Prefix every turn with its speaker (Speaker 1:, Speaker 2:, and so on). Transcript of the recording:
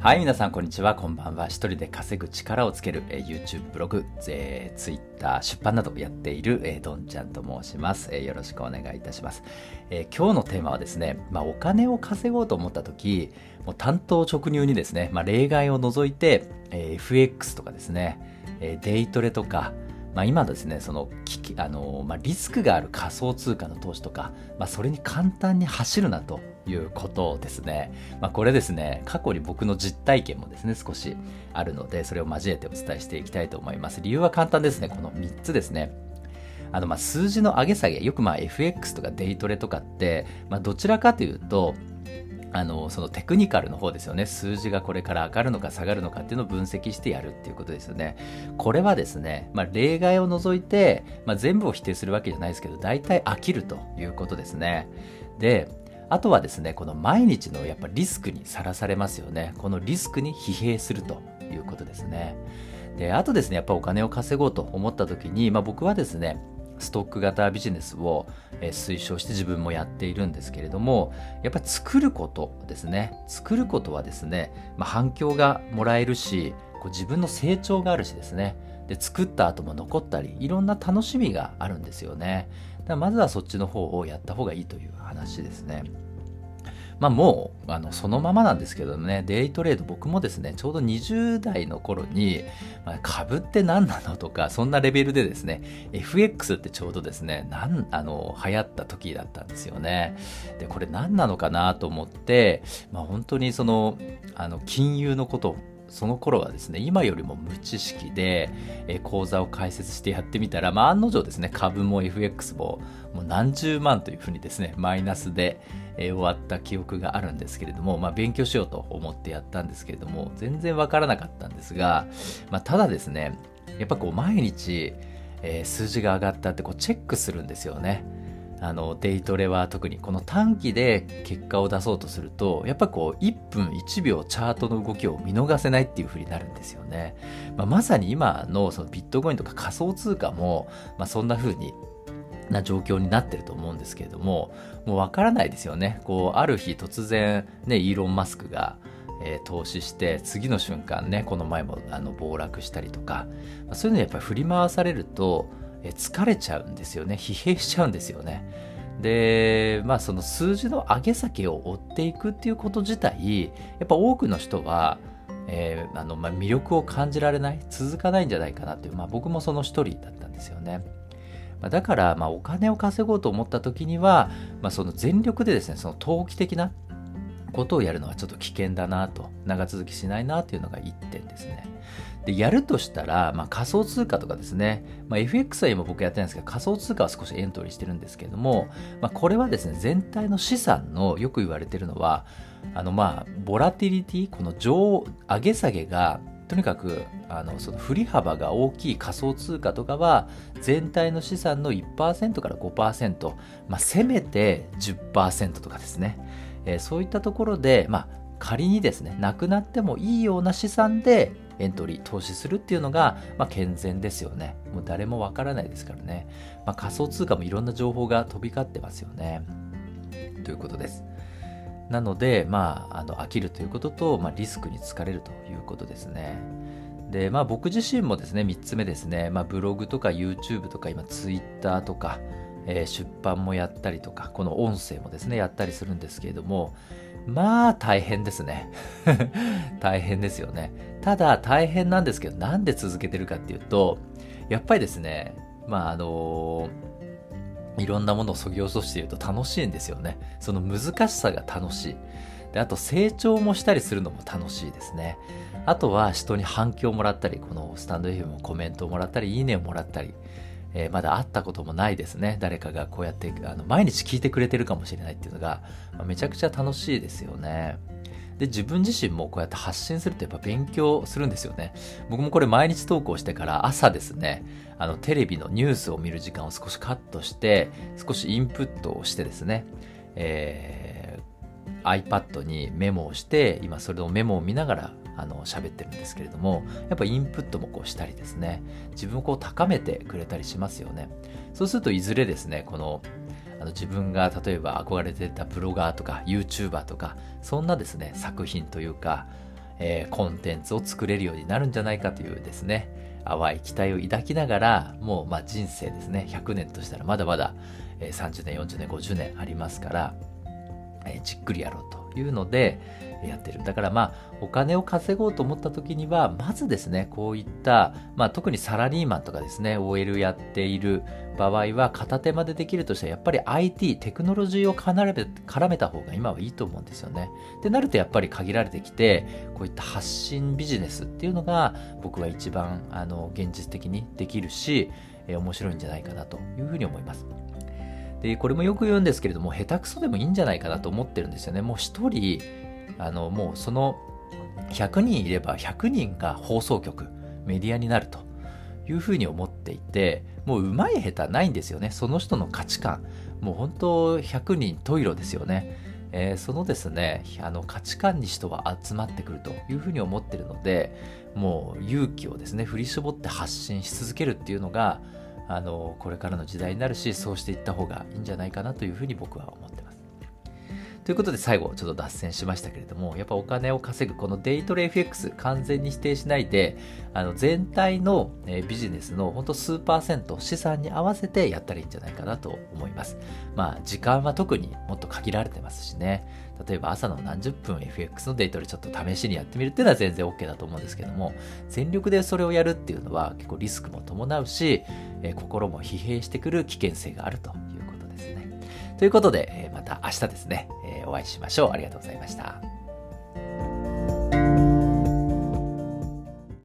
Speaker 1: はい、皆さん、こんにちは。こんばんは。一人で稼ぐ力をつける、えー、YouTube、ブログ、えー、Twitter、出版などやっている、えー、どんちゃんと申します、えー。よろしくお願いいたします。えー、今日のテーマはですね、まあ、お金を稼ごうと思った時、もう担当直入にですね、まあ、例外を除いて、えー、FX とかですね、えー、デイトレとか、まあ、今ですね、そのあの、まあ、リスクがある仮想通貨の投資とか、まあ、それに簡単に走るなということですね。まあ、これですね、過去に僕の実体験もですね、少しあるので、それを交えてお伝えしていきたいと思います。理由は簡単ですね。この3つですね。あのまあ数字の上げ下げ、よくまあ FX とかデイトレとかって、まあ、どちらかというと、あのそのテクニカルの方ですよね。数字がこれから上がるのか下がるのかっていうのを分析してやるっていうことですよね。これはですね、まあ、例外を除いて、まあ、全部を否定するわけじゃないですけど大体飽きるということですね。であとはですねこの毎日のやっぱリスクにさらされますよね。このリスクに疲弊するということですね。であとですねやっぱお金を稼ごうと思った時に、まあ、僕はですねストック型ビジネスを推奨して自分もやっているんですけれどもやっぱり作ることですね。作ることはですね、まあ、反響がもらえるしこう自分の成長があるしですね。で作った後も残ったりいろんな楽しみがあるんですよね。だからまずはそっちの方をやった方がいいという話ですね。まあもう、あの、そのままなんですけどね、デイトレード僕もですね、ちょうど20代の頃に、まあ、株って何なのとか、そんなレベルでですね、FX ってちょうどですね、なん、あの、流行った時だったんですよね。で、これ何なのかなと思って、まあ本当にその、あの、金融のことその頃はですね、今よりも無知識で、え講座を開設してやってみたら、まあ、案の定ですね、株も FX ももう何十万というふうにですね、マイナスで、え終わった記憶があるんですけれども、まあ、勉強しようと思ってやったんですけれども、全然わからなかったんですが、まあ、ただですね、やっぱこう毎日、えー、数字が上がったってこうチェックするんですよね。あのデイトレは特にこの短期で結果を出そうとするとやっぱこう1分1秒チャートの動きを見逃せないっていう風になるんですよね、まあ、まさに今のそのビットコインとか仮想通貨も、まあ、そんな風にな状況になってると思うんですけれどももうわからないですよね。こうある日突然ねイーロン・マスクが、投資して次の瞬間ねこの前もあの暴落したりとか、そういうのやっぱり振り回されると疲れちゃうんですよね疲弊しちゃうんですよねでまあその数字の上げ下げを追っていくっていうこと自体やっぱ多くの人は、えー、あのまあ、魅力を感じられない続かないんじゃないかなっていう、まあ、僕もその一人だったんですよね。だから、まあ、お金を稼ごうと思った時には、まあ、その全力でですねその投機的なことをやるのはちょっと危険だなと長続きしないなというのが1点ですね。で、やるとしたら、まあ、仮想通貨とかですね、まあ、FX は今僕やってないんですけど、仮想通貨は少しエントリーしてるんですけれども、まあ、これはですね、全体の資産のよく言われてるのは、あの、まあ、ボラティリティ、この上、上げ下げが、とにかくあのその振り幅が大きい仮想通貨とかは全体の資産の1%から5%、まあ、せめて10%とかですね、えー、そういったところで、まあ、仮にですねなくなってもいいような資産でエントリー、投資するっていうのが、まあ、健全ですよね。もう誰もわからないですからね。まあ、仮想通貨もいろんな情報が飛び交ってますよね。ということです。なので、まあ、あの飽きるということと、まあ、リスクに疲れるということですね。で、まあ、僕自身もですね、3つ目ですね、まあ、ブログとか YouTube とか、今、Twitter とか、えー、出版もやったりとか、この音声もですね、やったりするんですけれども、まあ大変ですね。大変ですよね。ただ大変なんですけど、なんで続けてるかっていうと、やっぱりですね、まああのいろんなものをそぎ落としていると楽しいんですよね。その難しさが楽しい。で、あと成長もしたりするのも楽しいですね。あとは人に反響をもらったり、このスタンド FM もコメントをもらったり、いいねをもらったり、えー、まだ会ったこともないですね。誰かがこうやってあの毎日聞いてくれてるかもしれないっていうのが、まあ、めちゃくちゃ楽しいですよね。で、自分自身もこうやって発信するとやっぱ勉強するんですよね。僕もこれ毎日投稿してから朝ですね、あのテレビのニュースを見る時間を少しカットして、少しインプットをしてですね、えー、iPad にメモをして、今それのメモを見ながらあの喋ってるんですけれどもやっぱインプットもこうしたりですね自分をこう高めてくれたりしますよね。そうするといずれですねこのあの自分が例えば憧れてたブロガーとか YouTuber とかそんなですね作品というかえー、コンテンツを作れるようになるんじゃないかというですね、淡い期待を抱きながら、もうま人生ですね、100年としたらまだまだ、30年、40年、50年ありますから、え、じっくりやろうというので、やってる。だからまあ、お金を稼ごうと思った時には、まずですね、こういった、まあ特にサラリーマンとかですね、OL やっている場合は、片手間でできるとしたら、やっぱり IT、テクノロジーを絡めた方が今はいいと思うんですよね。でなるとやっぱり限られてきて、こういった発信ビジネスっていうのが、僕は一番、あの、現実的にできるし、面白いんじゃないかなというふうに思います。で、これもよく言うんですけれども、下手くそでもいいんじゃないかなと思ってるんですよね。もう一人、あの、もうその100人いれば100人が放送局、メディアになるというふうに思っていて、もう上手い下手ないんですよね。その人の価値観。もう本当100人十色ですよね。えー、そのですね、あの価値観に人は集まってくるというふうに思ってるので、もう勇気をですね、振り絞って発信し続けるっていうのが、あの、これからの時代になるし、そうしていった方がいいんじゃないかなというふうに僕は思ってます。ということで最後ちょっと脱線しましたけれども、やっぱお金を稼ぐこのデイトレ FX 完全に否定しないで、あの全体のビジネスのほんと数パーセント資産に合わせてやったらいいんじゃないかなと思います。まあ時間は特にもっと限られてますしね。例えば朝の何十分 FX のデイトレちょっと試しにやってみるっていうのは全然 OK だと思うんですけども、全力でそれをやるっていうのは結構リスクも伴うし、え心も疲弊してくる危険性があるという。ということで、また明日ですね、お会いしましょう。ありがとうございました。